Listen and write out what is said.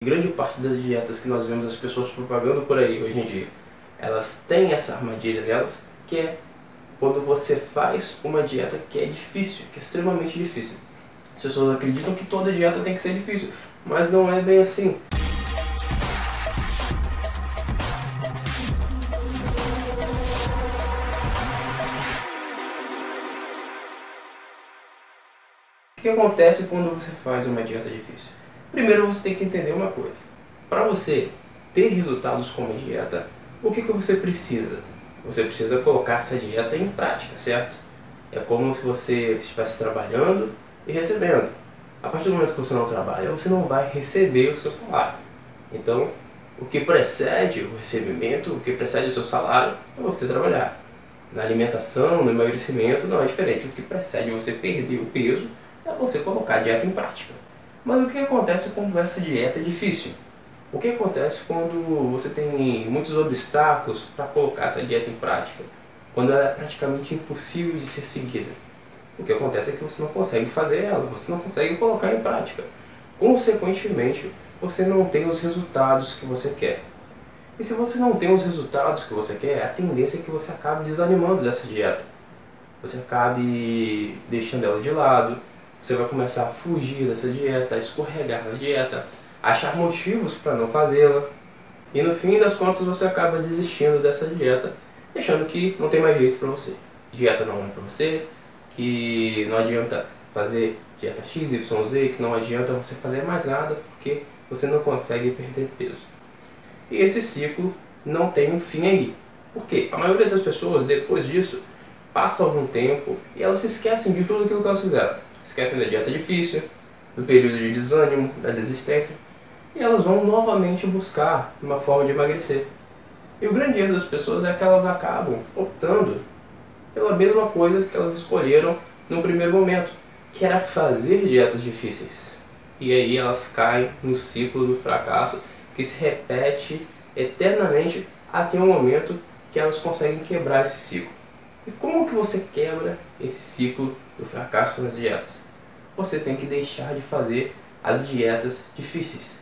Grande parte das dietas que nós vemos as pessoas propagando por aí hoje em dia, elas têm essa armadilha delas, que é quando você faz uma dieta que é difícil, que é extremamente difícil. As pessoas acreditam que toda dieta tem que ser difícil, mas não é bem assim. O que acontece quando você faz uma dieta difícil? Primeiro você tem que entender uma coisa. Para você ter resultados com uma dieta, o que, que você precisa? Você precisa colocar essa dieta em prática, certo? É como se você estivesse trabalhando e recebendo. A partir do momento que você não trabalha, você não vai receber o seu salário. Então, o que precede o recebimento, o que precede o seu salário, é você trabalhar. Na alimentação, no emagrecimento, não é diferente. O que precede você perder o peso é você colocar a dieta em prática. Mas o que acontece quando essa dieta é difícil? O que acontece quando você tem muitos obstáculos para colocar essa dieta em prática? Quando ela é praticamente impossível de ser seguida? O que acontece é que você não consegue fazer ela, você não consegue colocar em prática. Consequentemente, você não tem os resultados que você quer. E se você não tem os resultados que você quer, a tendência é que você acabe desanimando dessa dieta. Você acabe deixando ela de lado, você vai começar a fugir dessa dieta, a escorregar na dieta, achar motivos para não fazê-la. E no fim das contas você acaba desistindo dessa dieta, achando que não tem mais jeito para você. Dieta não é para você, que não adianta fazer dieta X, Y, Z, que não adianta você fazer mais nada porque você não consegue perder peso. E esse ciclo não tem um fim aí. Porque a maioria das pessoas, depois disso, passa algum tempo e elas se esquecem de tudo aquilo que elas fizeram esquecem da dieta difícil, do período de desânimo, da desistência, e elas vão novamente buscar uma forma de emagrecer. E o grande erro das pessoas é que elas acabam optando pela mesma coisa que elas escolheram no primeiro momento, que era fazer dietas difíceis. E aí elas caem no ciclo do fracasso que se repete eternamente até o momento que elas conseguem quebrar esse ciclo. E como que você quebra esse ciclo do fracasso nas dietas? Você tem que deixar de fazer as dietas difíceis.